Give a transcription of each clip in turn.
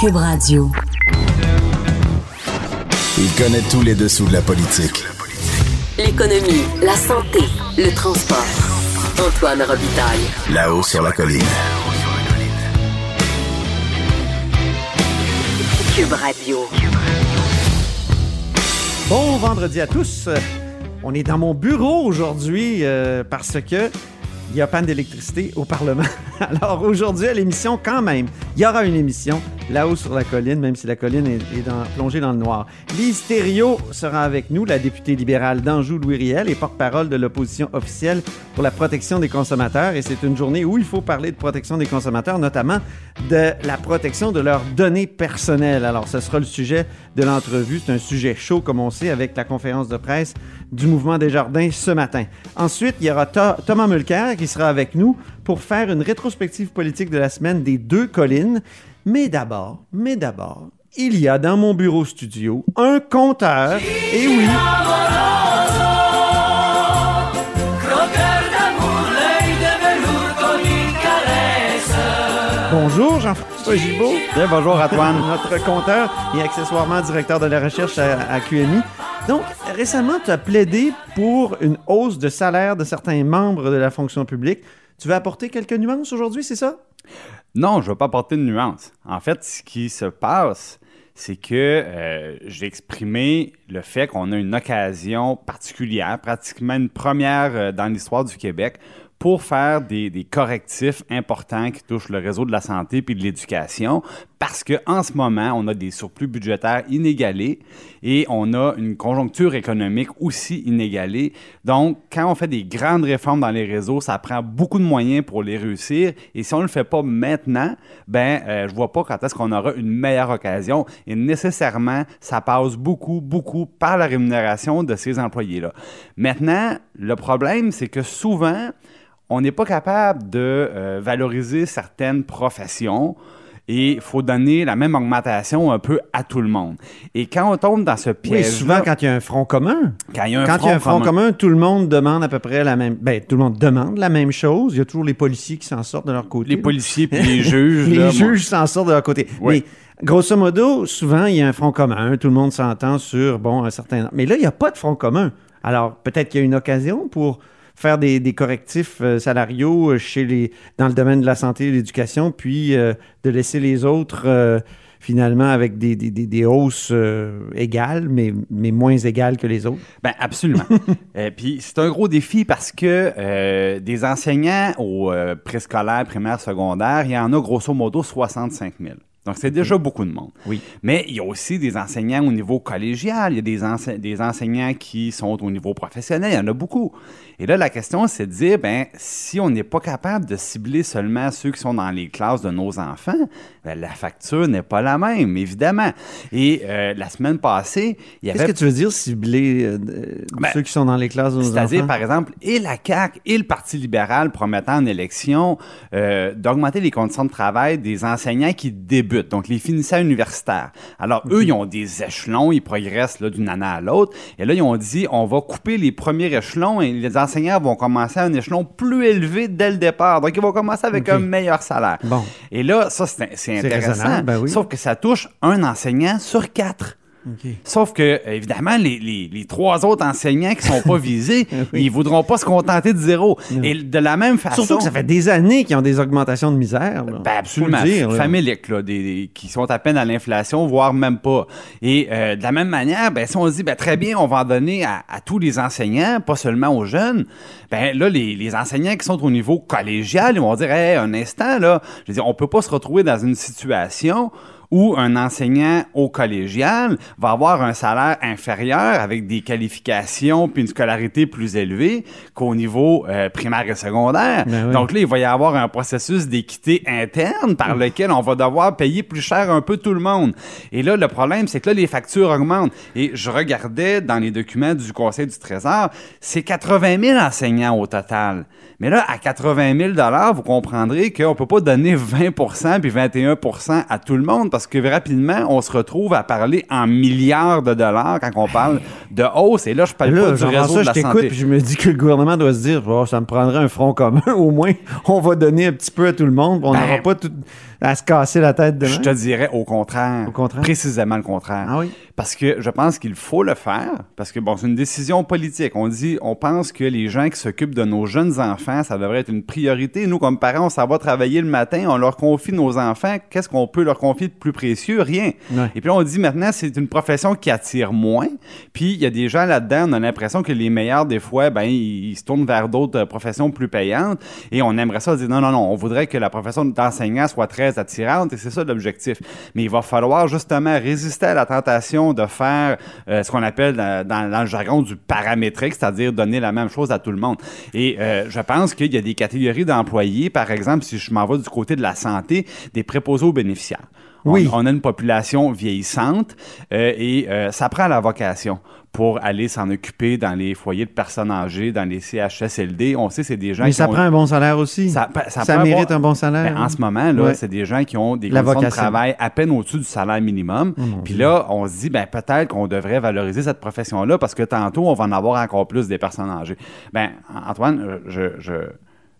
Cube Radio. Il connaît tous les dessous de la politique. L'économie, la santé, le transport. Antoine Robitaille. Là-haut sur la colline. Cube Radio. Bon vendredi à tous. On est dans mon bureau aujourd'hui euh, parce que il y a panne d'électricité au Parlement. Alors aujourd'hui à l'émission quand même, il y aura une émission là-haut sur la colline, même si la colline est, plongée dans le noir. Lise Thériault sera avec nous, la députée libérale d'Anjou Louis Riel et porte-parole de l'opposition officielle pour la protection des consommateurs. Et c'est une journée où il faut parler de protection des consommateurs, notamment de la protection de leurs données personnelles. Alors ce sera le sujet de l'entrevue. C'est un sujet chaud, comme on sait, avec la conférence de presse du mouvement des jardins ce matin. Ensuite, il y aura Tho- Thomas Mulcair qui sera avec nous pour faire une rétrospective politique de la semaine des deux collines. Mais d'abord, mais d'abord, il y a dans mon bureau studio un compteur. Et oui. Bonjour Jean-François Gibault. bonjour Antoine. Notre compteur et accessoirement directeur de la recherche à, à QMI. Donc, récemment, tu as plaidé pour une hausse de salaire de certains membres de la fonction publique. Tu veux apporter quelques nuances aujourd'hui, c'est ça? Non, je ne vais pas apporter de nuance. En fait, ce qui se passe, c'est que euh, j'ai exprimé le fait qu'on a une occasion particulière, pratiquement une première euh, dans l'histoire du Québec, pour faire des, des correctifs importants qui touchent le réseau de la santé puis de l'éducation, parce qu'en ce moment, on a des surplus budgétaires inégalés et on a une conjoncture économique aussi inégalée. Donc, quand on fait des grandes réformes dans les réseaux, ça prend beaucoup de moyens pour les réussir. Et si on ne le fait pas maintenant, ben, euh, je vois pas quand est-ce qu'on aura une meilleure occasion. Et nécessairement, ça passe beaucoup, beaucoup par la rémunération de ces employés-là. Maintenant, le problème, c'est que souvent, on n'est pas capable de euh, valoriser certaines professions et il faut donner la même augmentation un peu à tout le monde. Et quand on tombe dans ce Oui, piège souvent quand il y a un front commun. quand il y a un Quand front, il y a un front commun, commun, tout le monde demande à peu près la même. Ben, tout le monde demande la même chose. Il y a toujours les policiers qui s'en sortent de leur côté. les là. policiers puis les juges, les là, juges s'en sortent de leur côté. Oui. Mais grosso modo, souvent, il y a un front commun. Tout le monde s'entend sur, bon, un certain... Mais là, il n'y a pas de front commun. Alors, peut-être qu'il y a une occasion pour faire des, des correctifs euh, salariaux euh, chez les, dans le domaine de la santé et de l'éducation, puis euh, de laisser les autres... finalement avec des, des, des, des hausses euh, égales, mais, mais moins égales que les autres. Ben absolument. Euh, Puis c'est un gros défi parce que euh, des enseignants au préscolaire, primaire, secondaire, il y en a grosso modo 65 000. Donc, c'est déjà beaucoup de monde. Oui. Mais il y a aussi des enseignants au niveau collégial. Il y a des, ense- des enseignants qui sont au niveau professionnel. Il y en a beaucoup. Et là, la question, c'est de dire, ben, si on n'est pas capable de cibler seulement ceux qui sont dans les classes de nos enfants, ben, la facture n'est pas la même, évidemment. Et euh, la semaine passée, il y avait Qu'est-ce que tu veux dire, cibler euh, Ben, ceux qui sont dans les classes de nos c'est-à-dire, enfants? par exemple, et la CAQ et le Parti libéral promettant en élection euh, d'augmenter les conditions de travail des enseignants qui débutent, donc les finissants universitaires. Alors, eux, ils ont des échelons, ils progressent d'une année à l'autre. Et là, ils ont dit, on va couper les premiers échelons et les enseignants vont commencer à un échelon plus élevé dès le départ. Donc, ils vont commencer avec un meilleur salaire. Bon. Et là, ça, c'est intéressant. ben oui. Sauf que ça touche un enseignant sur quatre. Sauf que, évidemment, les, les- les trois autres enseignants qui sont pas visés, Oui. ils voudront pas se contenter de zéro. Non. Et de la même façon. Surtout que ça fait des années qu'ils ont des augmentations de misère. là. Ben absolument. Dire, là. Des, des- qui sont à peine à l'inflation, voire même pas. Et euh, de la même manière, ben, si on se dit, ben, très bien, on va en donner à, à tous les enseignants, pas seulement aux jeunes, ben là, les, les enseignants qui sont au niveau collégial, ils vont dire, hey, un instant, là, je veux dire, on peut pas se retrouver dans une situation où un enseignant au collégial va avoir un salaire inférieur avec des qualifications puis une scolarité plus élevée qu'au niveau euh, primaire et secondaire. Ben oui. Donc là, il va y avoir un processus d'équité interne par lequel on va devoir payer plus cher un peu tout le monde. Et là, le problème, c'est que là, les factures augmentent. Et je regardais dans les documents du Conseil du Trésor, c'est 80 000 enseignants au total. Mais là, à 80 000 vous comprendrez qu'on peut pas donner 20% puis 21% à tout le monde parce que rapidement, on se retrouve à parler en milliards de dollars quand on parle de hausse. Et là, je parle Là, pas du réseau ça, de je la t'écoute, santé. puis je me dis que le gouvernement doit se dire, Oh, ça me prendrait un front commun, au moins, on va donner un petit peu à tout le monde, on Ben, n'aura pas tout à se casser la tête demain. Je te dirais au contraire. Au contraire? Précisément le contraire. Ah oui? Parce que je pense qu'il faut le faire, parce que bon, c'est une décision politique. On dit, on pense que les gens qui s'occupent de nos jeunes enfants, ça devrait être une priorité. Nous, comme parents, on s'en va travailler le matin, on leur confie nos enfants. Qu'est-ce qu'on peut leur confier de plus précieux? Rien. Ouais. Et puis on dit maintenant, c'est une profession qui attire moins. Puis il y a des gens là-dedans, on a l'impression que les meilleurs, des fois, ben, ils, ils se tournent vers d'autres professions plus payantes. Et on aimerait ça dire, non, non, non, on voudrait que la profession d'enseignant soit très attirante. Et c'est ça l'objectif. Mais il va falloir justement résister à la tentation de faire euh, ce qu'on appelle dans, le jargon du paramétrique, c'est-à-dire donner la même chose à tout le monde. Et euh, je pense qu'il y a des catégories d'employés, par exemple, si je m'en vais du côté de la santé, des préposés aux bénéficiaires. On- Oui. On, a une population vieillissante euh, et euh, ça prend la vocation pour aller s'en occuper dans les foyers de personnes âgées, dans les CHSLD. On sait c'est des gens Mais qui ça ont- prend un bon salaire aussi. ça, Ça, ça peut mérite avoir- un bon salaire. ben, en ce moment, là, Ouais. c'est des gens qui ont des La conditions de travail à peine au-dessus du salaire minimum. Oh, Puis là, on se dit, ben, peut-être qu'on devrait valoriser cette profession-là parce que tantôt, on va en avoir encore plus des personnes âgées. Ben, Antoine, euh, je, je-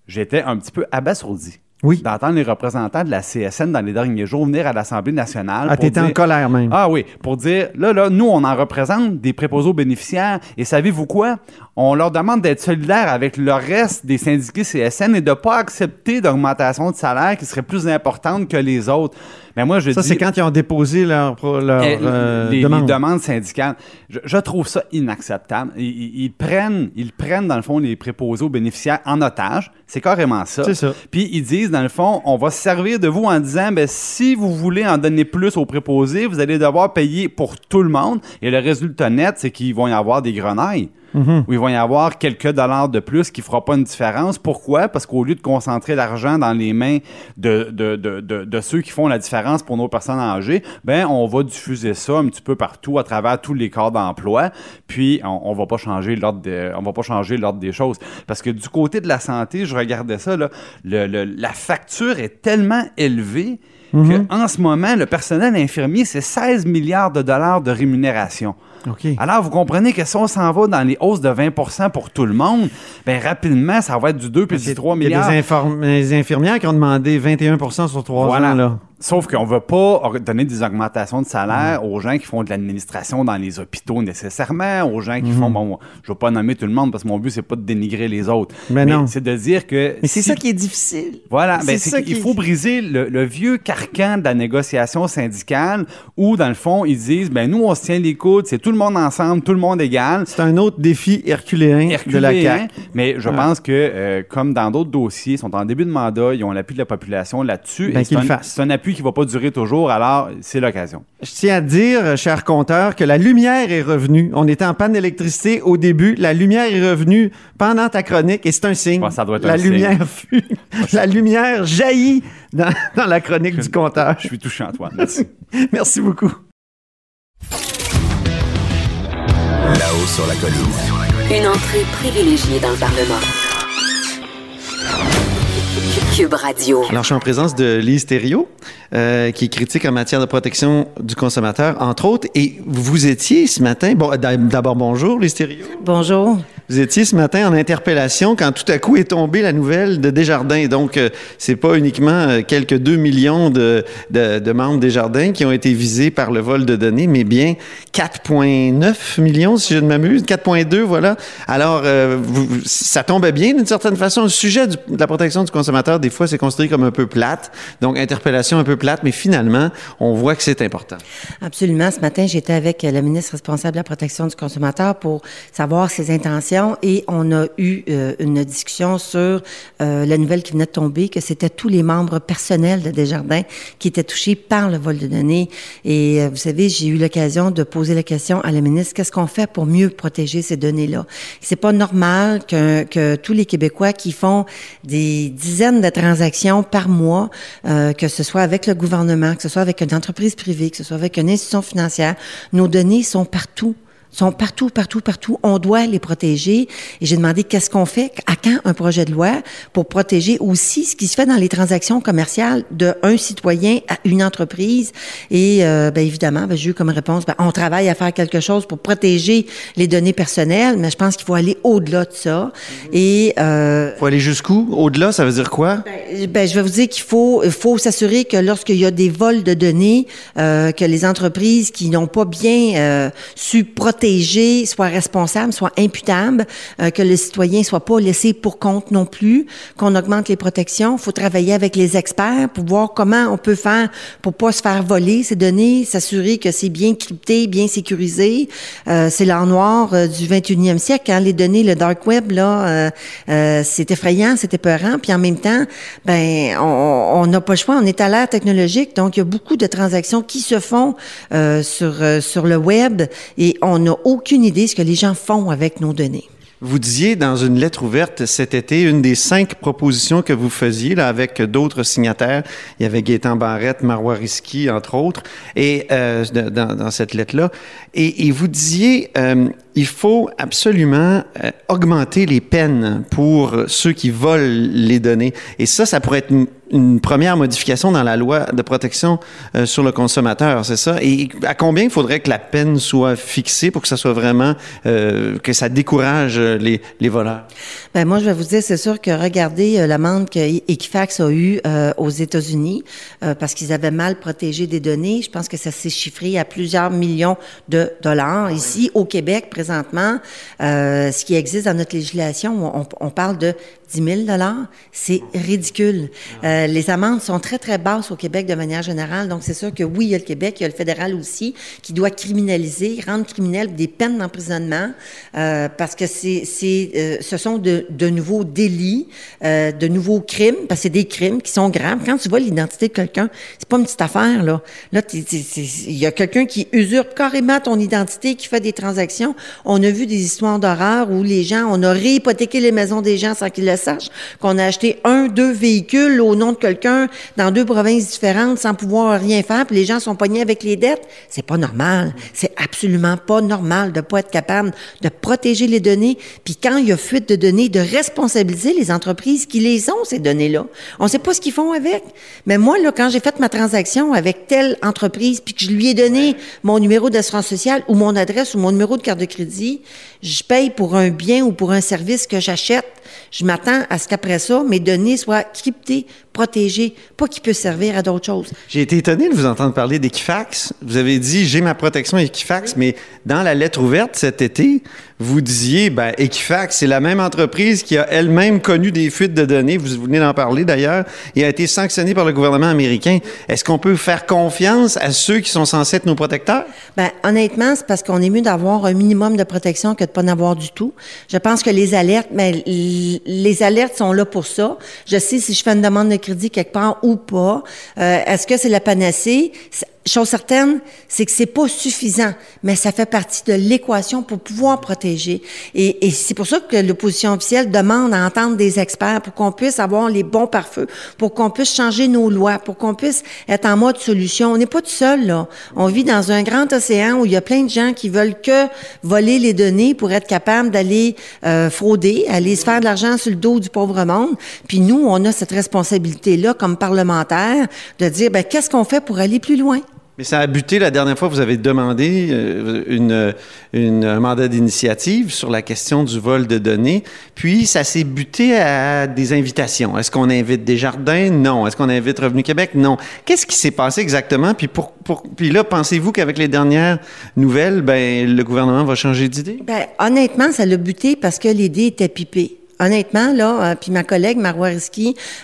j'étais un petit peu abasourdi Oui. d'entendre les représentants de la CSN dans les derniers jours venir à l'Assemblée nationale. Ah, t'étais en colère même. ah oui, pour dire, là, là, nous, on en représente des préposés aux bénéficiaires. Et savez-vous quoi? On leur demande d'être solidaires avec le reste des syndiqués CSN et de ne pas accepter d'augmentation de salaire qui serait plus importante que les autres. Mais moi, je ça, dis... c'est quand ils ont déposé leur, Eh, euh, les, les demande. demandes syndicales. Je, je trouve ça inacceptable. Ils prennent, ils prennent, dans le fond, les préposés aux bénéficiaires en otage. C'est carrément ça. C'est ça. Puis ils disent, dans le fond, on va se servir de vous en disant, ben, si vous voulez en donner plus aux préposés, vous allez devoir payer pour tout le monde. Et le résultat net, c'est qu'ils vont y avoir des grenailles. Mhm. Où il va y avoir quelques dollars de plus qui ne fera pas une différence. Pourquoi? Parce qu'au lieu de concentrer l'argent dans les mains de, de, de, de, ceux qui font la différence pour nos personnes âgées, ben on va diffuser ça un petit peu partout à travers tous les corps d'emploi. Puis on, on va pas changer l'ordre on va pas changer l'ordre des choses. Parce que du côté de la santé, je regardais ça, là, le- le- la facture est tellement élevée Mhm. qu'en ce moment, le personnel infirmier, c'est 16 milliards de dollars de rémunération. OK. Alors, vous comprenez que si on s'en va dans les hausses de 20% pour tout le monde, ben rapidement, ça va être du 2 puis du 3 Il y a milliards. des, infirmières qui ont demandé 21% sur trois Voilà. ans. Là. Sauf qu'on ne veut pas donner des augmentations de salaire aux gens qui font de l'administration dans les hôpitaux nécessairement, aux gens qui font, bon, je ne vais pas nommer tout le monde parce que mon but, c'est pas de dénigrer les autres. Mais non. c'est de dire que... Mais c'est ça qui est difficile. Voilà, ben, C'est ça qu'il qui- faut briser le, le vieux carcan de la négociation syndicale où, dans le fond, ils disent, ben nous, on se tient les coudes, c'est tout le monde ensemble, tout le monde égal. C'est un autre défi herculéen, de la Herculéen, CAQ. mais je Ouais. pense que, euh, comme dans d'autres dossiers, ils sont en début de mandat, ils ont l'appui de la population là-dessus. Ben, qu'ils le fassent. c'est un appui qui ne va pas durer toujours, alors c'est l'occasion. Je tiens à dire, cher compteur, que la lumière est revenue. On était en panne d'électricité au début. La lumière est revenue pendant ta chronique et c'est un signe. Bon, ça doit être la un signe. lumière fut- la lumière jaillit dans, dans la chronique du compteur. Je suis touché, Antoine. Merci. Merci beaucoup. Là-haut sur la colline. Une entrée privilégiée dans le Parlement. Cube Radio. Alors, je suis en présence de Lise Thériault, euh, qui est critique en matière de protection du consommateur, entre autres. Et vous étiez ce matin, bon, d'a- d'abord bonjour, Lise Thériault. Bonjour. Vous étiez ce matin en interpellation quand tout à coup est tombée la nouvelle de Desjardins. Donc, euh, c'est pas uniquement euh, quelques 2 millions de, de, de membres Desjardins qui ont été visés par le vol de données, mais bien 4,9 millions, si je ne m'amuse, 4,2, voilà. Alors, euh, ça tombait bien d'une certaine façon. Le sujet de la protection du consommateur, des fois, c'est considéré comme un peu plate. Donc, interpellation un peu plate, mais finalement, on voit que c'est important. Absolument. Ce matin, j'étais avec la ministre responsable de la protection du consommateur pour savoir ses intentions et on a eu euh, une discussion sur euh, la nouvelle qui venait de tomber, que c'était tous les membres personnels de Desjardins qui étaient touchés par le vol de données. Et euh, vous savez, j'ai eu l'occasion de poser la question à la ministre, qu'est-ce qu'on fait pour mieux protéger ces données-là? C'est pas normal que, que tous les Québécois qui font des dizaines de transactions par mois, que ce soit avec le gouvernement, que ce soit avec une entreprise privée, que ce soit avec une institution financière, nos données sont partout sont partout, partout, partout. On doit les protéger. Et j'ai demandé qu'est-ce qu'on fait, à quand un projet de loi pour protéger aussi ce qui se fait dans les transactions commerciales de un citoyen à une entreprise. Et euh, ben, évidemment, ben, j'ai eu comme réponse, ben, on travaille à faire quelque chose pour protéger les données personnelles, mais je pense qu'il faut aller au-delà de ça. Et euh, faut aller jusqu'où? Au-delà, ça veut dire quoi? Ben, ben, je vais vous dire qu'il faut, faut s'assurer que lorsqu'il y a des vols de données, euh, que les entreprises qui n'ont pas bien euh, su protéger soit responsable, soit imputable, euh, que le citoyen soit pas laissé pour compte non plus, qu'on augmente les protections. Il faut travailler avec les experts pour voir comment on peut faire pour pas se faire voler ces données, s'assurer que c'est bien crypté, bien sécurisé. Euh, c'est l'art noir euh, du 21e siècle. Hein, les données, le dark web, là, c'est effrayant, c'est épeurant. Puis en même temps, ben, on n'a pas le choix. On est à l'ère technologique, donc il y a beaucoup de transactions qui se font sur sur le web et on aucune idée de ce que les gens font avec nos données. Vous disiez dans une lettre ouverte cet été, une des cinq propositions que vous faisiez avec d'autres signataires, il y avait Gaétan Barrette, Marois Risky, entre autres, et euh, dans, cette lettre-là, et, et, vous disiez, euh, il faut absolument euh, augmenter les peines pour ceux qui volent les données. Et ça, ça pourrait être une, première modification dans la loi de protection euh, sur le consommateur, c'est ça? Et à combien il faudrait que la peine soit fixée pour que ça soit vraiment, euh, que ça décourage les, les voleurs? Ben moi, je vais vous dire, c'est sûr que regardez l'amende que Equifax a eue aux États-Unis parce qu'ils avaient mal protégé des données. Je pense que ça s'est chiffré à plusieurs millions de dollars. Ici, au Québec, présentement, euh, ce qui existe dans notre législation, on, on parle de 10 000 c'est ridicule. Euh, les amendes sont très, très basses au Québec de manière générale. Donc, c'est sûr que oui, il y a le Québec, il y a le fédéral aussi, qui doit criminaliser, rendre criminel des peines d'emprisonnement, euh, parce que c'est, c'est, euh, ce sont de, de nouveaux délits, euh, de nouveaux crimes, parce que c'est des crimes qui sont graves. Quand tu vois l'identité de quelqu'un, c'est pas une petite affaire, là. Là, il y a quelqu'un qui usurpe carrément ton identité, qui fait des transactions. On a vu des histoires d'horreur où les gens, on a réhypothéqué les maisons des gens sans qu'ils le sache, qu'on a acheté un, deux véhicules au nom de quelqu'un dans deux provinces différentes sans pouvoir rien faire, puis les gens sont pognés avec les dettes. C'est pas normal. C'est absolument pas normal de pas être capable de protéger les données, puis quand il y a fuite de données, de responsabiliser les entreprises qui les ont, ces données-là. On sait pas ce qu'ils font avec. Mais moi, là, quand j'ai fait ma transaction avec telle entreprise, puis que je lui ai donné mon numéro d'assurance sociale ou mon adresse ou mon numéro de carte de crédit, je paye pour un bien ou pour un service que j'achète. Je m'attends à ce qu'après ça, mes données soient cryptées, protégées, pas qu'ils puissent servir à d'autres choses. J'ai été étonné de vous entendre parler d'Equifax. Vous avez dit, j'ai ma protection Equifax, mais dans la lettre ouverte cet été, vous disiez, ben, Equifax, c'est la même entreprise qui a elle-même connu des fuites de données, vous venez d'en parler d'ailleurs, et a été sanctionnée par le gouvernement américain. Est-ce qu'on peut faire confiance à ceux qui sont censés être nos protecteurs? Ben, honnêtement, c'est parce qu'on est mieux d'avoir un minimum de protection que de pas en avoir du tout. Je pense que les alertes, mais ben, les alertes sont là pour ça. Je sais si je fais une demande de crédit quelque part ou pas. Euh, est-ce que c'est la panacée? Chose certaine, c'est que c'est pas suffisant, mais ça fait partie de l'équation pour pouvoir protéger. Et, c'est pour ça que l'opposition officielle demande à entendre des experts pour qu'on puisse avoir les bons pare-feux, pour qu'on puisse changer nos lois, pour qu'on puisse être en mode solution. On n'est pas tout seul, là. On vit dans un grand océan où il y a plein de gens qui veulent que voler les données pour être capables d'aller euh, frauder, aller se faire de l'argent sur le dos du pauvre monde. Puis nous, on a cette responsabilité-là comme parlementaires de dire, ben, qu'est-ce qu'on fait pour aller plus loin? Mais ça a buté la dernière fois, vous avez demandé euh, une, une, un mandat d'initiative sur la question du vol de données, puis ça s'est buté à des invitations. Est-ce qu'on invite des jardins? Non. Est-ce qu'on invite Revenu Québec? Non. Qu'est-ce qui s'est passé exactement? Puis, pour, pour, puis là, pensez-vous qu'avec les dernières nouvelles, ben, le gouvernement va changer d'idée? Ben, honnêtement, ça l'a buté parce que l'idée était pipée honnêtement, là, euh, puis ma collègue Marois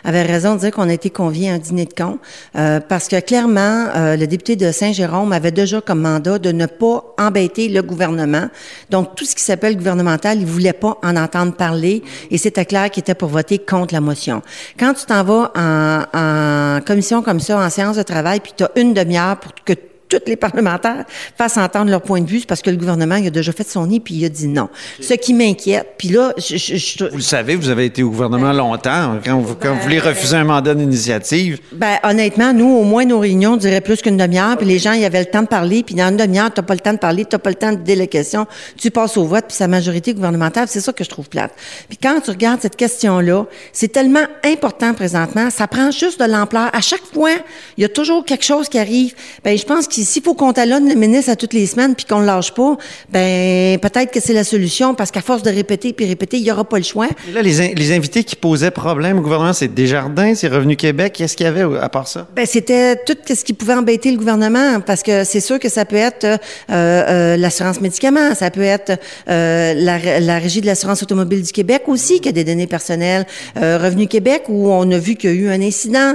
avait raison de dire qu'on a été conviés à un dîner de con, euh, parce que clairement, euh, le député de Saint-Jérôme avait déjà comme mandat de ne pas embêter le gouvernement. Donc, tout ce qui s'appelle gouvernemental, il voulait pas en entendre parler, et c'était clair qu'il était pour voter contre la motion. Quand tu t'en vas en, en commission comme ça, en séance de travail, puis tu as une demi-heure pour que tous les parlementaires fassent entendre leur point de vue, parce que le gouvernement il a déjà fait son nid puis il a dit non. Ce qui m'inquiète, puis là, je, je, vous le savez, vous avez été au gouvernement longtemps. Quand vous, quand vous voulez refuser un mandat d'initiative. Ben honnêtement, nous au moins nos réunions duraient plus qu'une demi-heure, puis les gens y avaient le temps de parler, puis dans une demi-heure, t'as pas le temps de parler, t'as pas le temps de dire les questions, tu passes au vote, puis sa majorité gouvernementale, c'est ça que je trouve plate. Puis quand tu regardes cette question-là, c'est tellement important présentement, ça prend juste de l'ampleur. À chaque fois, il y a toujours quelque chose qui arrive. Ben je pense qu'il s'il faut qu'on talonne le ministre à toutes les semaines puis qu'on le lâche pas, ben peut-être que c'est la solution parce qu'à force de répéter puis répéter, il y aura pas le choix. là, les, les invités qui posaient problème au gouvernement, c'est Desjardins, c'est Revenu Québec. Qu'est-ce qu'il y avait à part ça? Ben c'était tout ce qui pouvait embêter le gouvernement parce que c'est sûr que ça peut être euh, euh, l'assurance médicaments, ça peut être euh, la, la, régie de l'assurance automobile du Québec aussi qui a des données personnelles, Revenu Québec où on a vu qu'il y a eu un incident.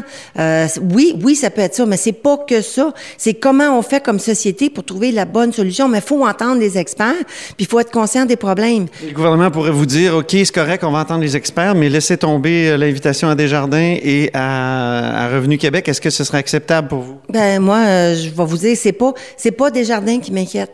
Oui, oui, ça peut être ça, mais c'est pas que ça. C'est comment on fait comme société pour trouver la bonne solution. Mais il faut entendre les experts, puis il faut être conscient des problèmes. Le gouvernement pourrait vous dire, OK, c'est correct, on va entendre les experts, mais laissez tomber l'invitation à Desjardins et à, à Revenu Québec. Est-ce que ce serait acceptable pour vous? Ben moi, je vais vous dire, c'est pas, c'est pas Desjardins qui m'inquiète.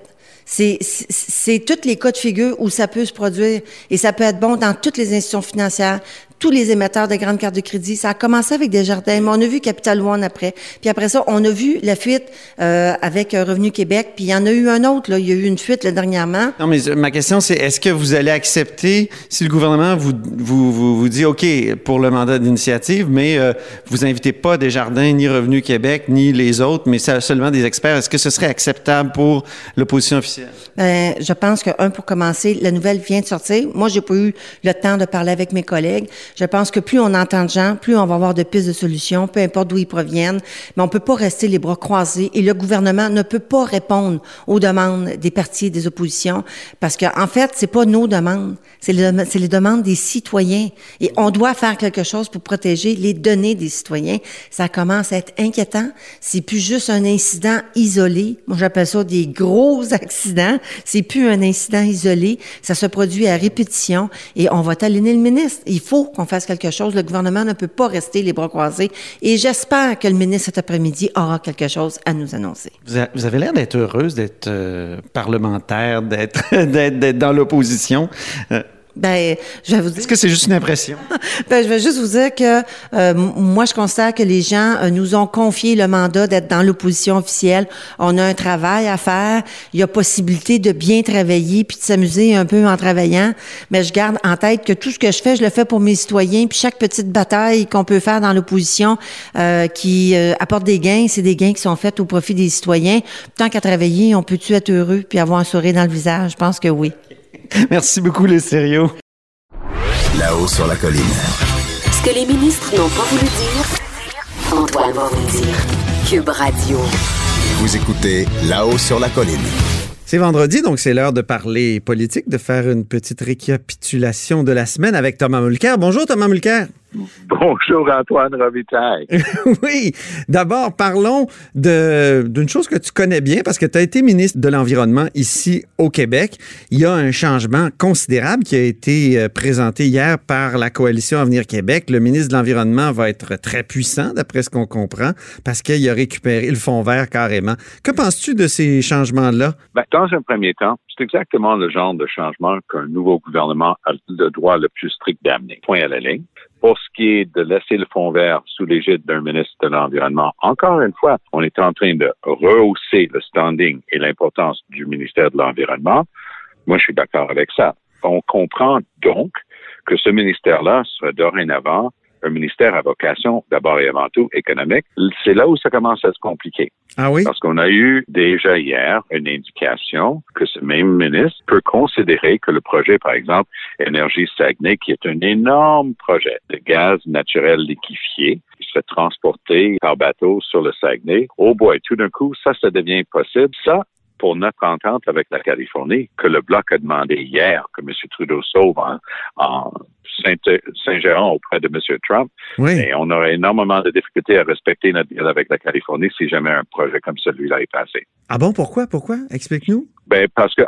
C'est, c'est tous les cas de figure où ça peut se produire et ça peut être bon dans toutes les institutions financières, tous les émetteurs de grandes cartes de crédit. Ça a commencé avec Desjardins, mais on a vu Capital One après. Puis après ça, on a vu la fuite euh, avec euh, Revenu Québec. Puis il y en a eu un autre. Là. Il y a eu une fuite là, dernièrement. Non, mais ma question, c'est est-ce que vous allez accepter si le gouvernement vous, vous, vous, vous dit OK pour le mandat d'initiative, mais euh, vous invitez pas Desjardins, ni Revenu Québec, ni les autres, mais seulement des experts. Est-ce que ce serait acceptable pour l'opposition officielle? Ben, je pense que, un, pour commencer, la nouvelle vient de sortir. Moi, j'ai pas eu le temps de parler avec mes collègues. Je pense que plus on entend de gens, plus on va avoir de pistes de solutions, peu importe d'où ils proviennent. Mais on peut pas rester les bras croisés et le gouvernement ne peut pas répondre aux demandes des partis et des oppositions parce que, en fait, c'est pas nos demandes, c'est les, demandes des citoyens. Et on doit faire quelque chose pour protéger les données des citoyens. Ça commence à être inquiétant. C'est plus juste un incident isolé. Moi, j'appelle ça des gros accidents. C'est plus un incident isolé. Ça se produit à répétition et on va talonner le ministre. Il faut qu'on fasse quelque chose. Le gouvernement ne peut pas rester les bras croisés. Et j'espère que le ministre cet après-midi aura quelque chose à nous annoncer. Vous avez l'air d'être heureuse d'être euh, parlementaire, d'être dans l'opposition. Euh, ben, je vais vous dire. Est-ce que c'est juste une impression? ben, je vais juste vous dire que euh, moi, je constate que les gens euh, nous ont confié le mandat d'être dans l'opposition officielle. On a un travail à faire. Il y a possibilité de bien travailler puis de s'amuser un peu en travaillant. Mais je garde en tête que tout ce que je fais, je le fais pour mes citoyens. Puis chaque petite bataille qu'on peut faire dans l'opposition euh, qui apporte des gains, c'est des gains qui sont faits au profit des citoyens. Tant qu'à travailler, on peut-tu être heureux puis avoir un sourire dans le visage? Je pense que oui. Merci beaucoup, les sérieux. Là-haut sur la colline. Ce que les ministres n'ont pas voulu dire, Antoine va vous dire. Cube Radio. Vous écoutez Là-haut sur la colline. C'est vendredi, donc c'est l'heure de parler politique, de faire une petite récapitulation de la semaine avec Thomas Mulcair. Bonjour Thomas Mulcair. Bonjour Antoine Robitaille. oui. D'abord, parlons d'une chose que tu connais bien parce que tu as été ministre de l'Environnement ici au Québec. Il y a un changement considérable qui a été euh, présenté hier par la coalition Avenir Québec. Le ministre de l'Environnement va être très puissant, d'après ce qu'on comprend, parce qu'il a récupéré le fond vert carrément. Que penses-tu de ces changements-là? Ben, dans un premier temps, c'est exactement le genre de changement qu'un nouveau gouvernement a le droit le plus strict d'amener. Point à la ligne. Pour ce qui est de laisser le fond vert sous l'égide d'un ministre de l'Environnement, encore une fois, on est en train de rehausser le standing et l'importance du ministère de l'Environnement. Moi, je suis d'accord avec ça. On comprend donc que ce ministère-là sera dorénavant un ministère à vocation d'abord et avant tout économique. C'est là où ça commence à se compliquer. Ah oui? Parce qu'on a eu déjà hier une indication que ce même ministre peut considérer que le projet, par exemple, Énergie Saguenay, qui est un énorme projet de gaz naturel liquéfié, qui serait transporté par bateau sur le Saguenay, oh boy, tout d'un coup, ça, ça devient possible. Ça, pour notre entente avec la Californie, que le Bloc a demandé hier que M. Trudeau sauve en Saint-Géron auprès de M. Trump. Et on aurait énormément de difficultés à respecter notre deal avec la Californie si jamais un projet comme celui-là est passé. Ah bon, pourquoi? Pourquoi? Explique-nous. Ben, parce que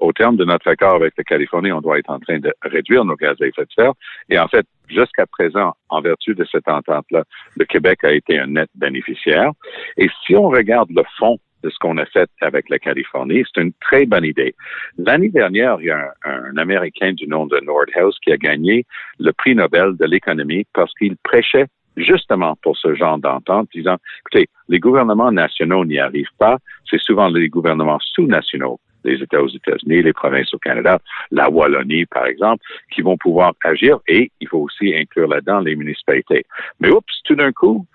au terme de notre accord avec la Californie, on doit être en train de réduire nos gaz à effet de serre. Et en fait, jusqu'à présent, en vertu de cette entente-là, le Québec a été un net bénéficiaire. Et si on regarde le fond de ce qu'on a fait avec la Californie. C'est une très bonne idée. L'année dernière, il y a un, Américain du nom de Nordhaus qui a gagné le prix Nobel de l'économie parce qu'il prêchait justement pour ce genre d'entente, disant, écoutez, les gouvernements nationaux n'y arrivent pas, c'est souvent les gouvernements sous-nationaux les États aux États-Unis, les provinces au Canada, la Wallonie, par exemple, qui vont pouvoir agir et il faut aussi inclure là-dedans les municipalités. Mais oups, tout d'un coup,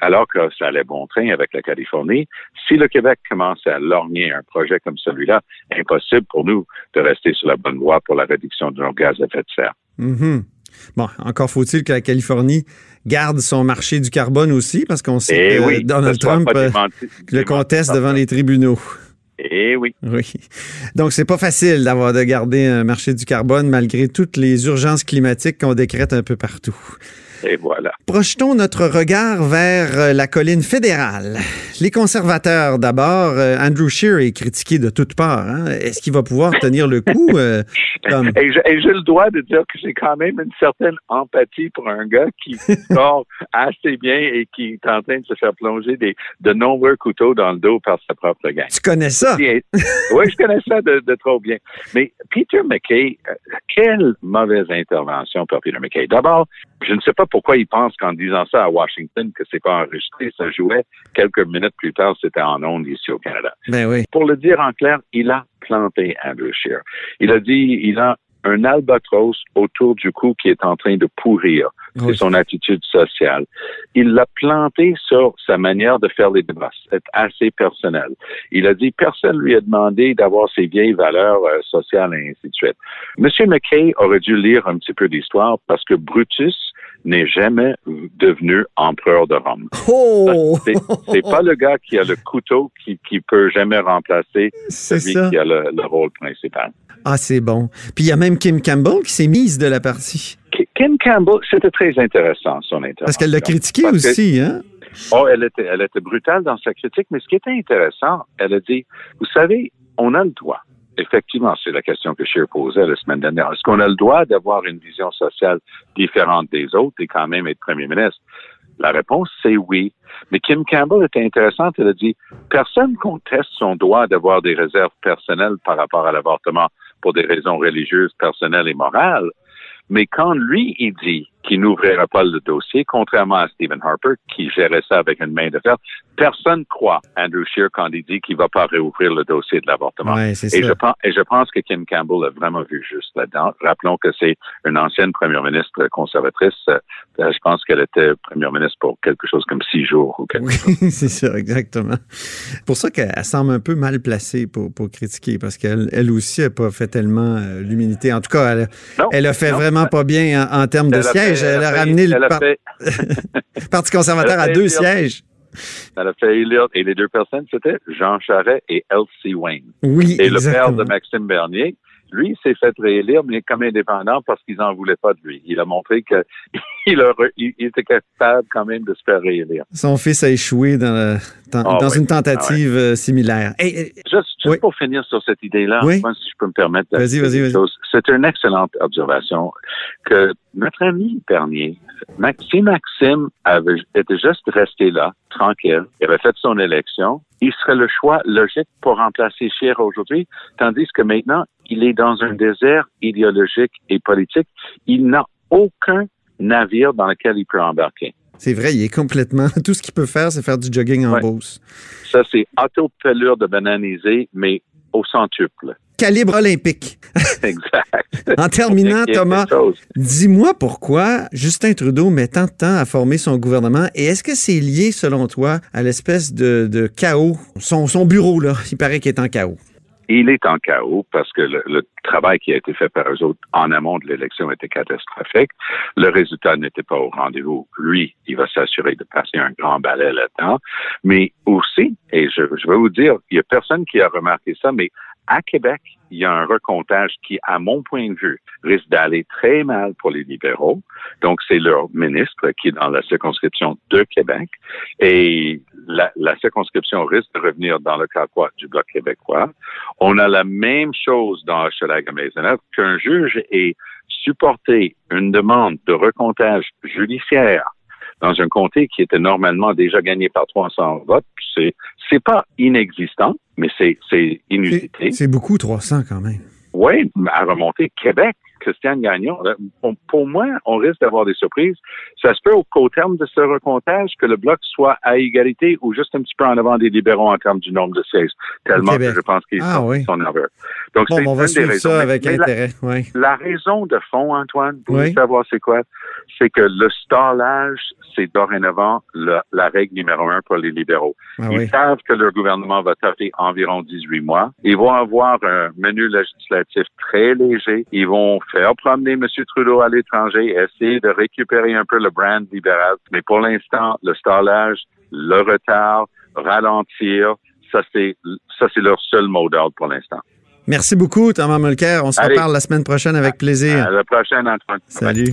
alors que ça allait bon train avec la Californie, si le Québec commence à lorgner un projet comme celui-là, impossible pour nous de rester sur la bonne voie pour la réduction de nos gaz à effet de serre. Mm-hmm. Bon, encore faut-il que la Californie garde son marché du carbone aussi, parce qu'on sait Eh que oui, Donald Trump euh, démenti- le conteste devant les tribunaux. Eh oui. Oui. Donc, c'est pas facile d'avoir de garder un marché du carbone malgré toutes les urgences climatiques qu'on décrète un peu partout. Et voilà. Projetons notre regard vers euh, la colline fédérale. Les conservateurs, d'abord, euh, Andrew Scheer est critiqué de toutes parts. hein. Est-ce qu'il va pouvoir tenir le coup? euh, comme- Et je- et j'ai le droit de dire que j'ai quand même une certaine empathie pour un gars qui sort assez bien et qui est en train de se faire plonger des, de nombreux couteaux dans le dos par sa propre gang. Tu connais ça? Oui, je connais ça de, de trop bien. Mais Peter McKay, quelle mauvaise intervention par Peter McKay. D'abord, je ne sais pas pourquoi il pense qu'en disant ça à Washington que c'est pas enregistré, ça jouait quelques minutes plus tard, c'était en ondes ici au Canada. Ben oui. Pour le dire en clair, il a planté Andrew Scheer. Il a dit, il a un albatros autour du cou qui est en train de pourrir. C'est Oui. son attitude sociale. Il l'a planté sur sa manière de faire les débats. C'est assez personnel. Il a dit, personne lui a demandé d'avoir ses vieilles valeurs euh, sociales et ainsi de suite. Monsieur McKay aurait dû lire un petit peu d'histoire parce que Brutus n'est jamais devenu empereur de Rome. Oh! C'est pas le gars qui a le couteau qui, qui peut jamais remplacer celui ça. qui a le, le rôle principal. Ah, c'est bon. Puis il y a même Kim Campbell qui s'est mise de la partie. Ki- Kim Campbell, c'était très intéressant son intervention. Parce qu'elle l'a critiqué Parce que- aussi, hein? Oh, elle était, elle était brutale dans sa critique, mais ce qui était intéressant, elle a dit, vous savez, on a le droit. Effectivement, c'est la question que Scheer posait la semaine dernière. Est-ce qu'on a le droit d'avoir une vision sociale différente des autres et quand même être premier ministre? La réponse, c'est oui. Mais Kim Campbell était intéressante. Elle a dit, personne conteste son droit d'avoir des réserves personnelles par rapport à l'avortement pour des raisons religieuses, personnelles et morales. Mais quand lui, il dit qu'il n'ouvrira pas le dossier, contrairement à Stephen Harper, qui gérait ça avec une main de fer, personne croit Andrew Scheer quand il dit qu'il va pas réouvrir le dossier de l'avortement. Ouais, Et je, pense, et je pense que Kim Campbell a vraiment vu juste là-dedans. Rappelons que c'est une ancienne première ministre conservatrice. Euh, Je pense qu'elle était première ministre pour quelque chose comme six jours ou quelque Oui, c'est ça, exactement. Pour ça qu'elle semble un peu mal placée pour, pour critiquer, parce qu'elle elle aussi n'a pas fait tellement euh, l'humilité. En tout cas, elle, Non, elle a fait non. vraiment pas bien en, en termes de fait- sièges. Elle, a fait- ramené le par- Parti conservateur à deux sièges. Elle a fait élire, et les deux personnes, c'était Jean Charest et Elsie Wayne. Oui, Et le père de Maxime Bernier, lui, s'est fait réélire, mais comme indépendant parce qu'ils n'en voulaient pas de lui. Il a montré que il, a re- il- il était capable quand même de se faire réélire. Son fils a échoué dans, le- dans- Ah dans une tentative euh, similaire. Hey, Juste, juste Oui. pour finir sur cette idée-là, si je peux me permettre Vas-y, vas-y, vas-y. C'est une excellente observation que notre ami Bernier, si Maxime avait, était juste resté là, tranquille, il avait fait son élection, il serait le choix logique pour remplacer Scheer aujourd'hui, tandis que maintenant, il est dans un désert idéologique et politique. Il n'a aucun navire dans lequel il peut embarquer. c'est vrai, il est complètement. Tout ce qu'il peut faire, c'est faire du jogging en Ouais. Beauce. Ça, c'est auto-pelure de bananisé, mais au centuple. Calibre olympique. exact. En terminant, Thomas, dis-moi pourquoi Justin Trudeau met tant de temps à former son gouvernement et est-ce que c'est lié, selon toi, à l'espèce de, de chaos? Son, son bureau, là, il paraît qu'il est en chaos. Il est en chaos parce que le, le travail qui a été fait par eux autres en amont de l'élection était catastrophique. Le résultat n'était pas au rendez-vous. Lui, il va s'assurer de passer un grand balai là-dedans. Mais aussi, et je, je vais vous dire, il y a personne qui a remarqué ça, mais à Québec, il y a un recomptage qui, à mon point de vue, risque d'aller très mal pour les libéraux. Donc, c'est leur ministre qui est dans la circonscription de Québec. Et la, circonscription risque de revenir dans le quoi du Bloc québécois. On a la même chose dans Hochelaga Maisonneuve qu'un juge ait supporté une demande de recomptage judiciaire dans un comté qui était normalement déjà gagné par 300 votes. C'est c'est pas inexistant, mais c'est c'est inusité. C'est beaucoup 300 quand même. Oui, à remonter Québec. Christiane Gagnon. Pour, moi, on risque d'avoir des surprises. Ça se peut qu'au terme de ce recomptage, que le bloc soit à égalité ou juste un petit peu en avant des libéraux en termes du nombre de sièges. Tellement que je pense qu'ils ah, sont, oui. nerveux. Donc, bon, on va suivre ça avec intérêt. La, oui. la, raison de fond, Antoine, pour savoir c'est quoi, c'est que le stallage, c'est dorénavant la, la, règle numéro un pour les libéraux. Ah, Ils oui. savent que leur gouvernement va tarder environ 18 mois. Ils vont avoir un menu législatif très léger. Ils vont faire promener M. Trudeau à l'étranger, essayer de récupérer un peu le brand libéral. Mais pour l'instant, le stallage, le retard, ralentir, ça c'est ça c'est leur seul mot d'ordre pour l'instant. Merci beaucoup, Thomas Mulcair. On se Allez. reparle la semaine prochaine avec plaisir. À la prochaine, Antoine. Salut.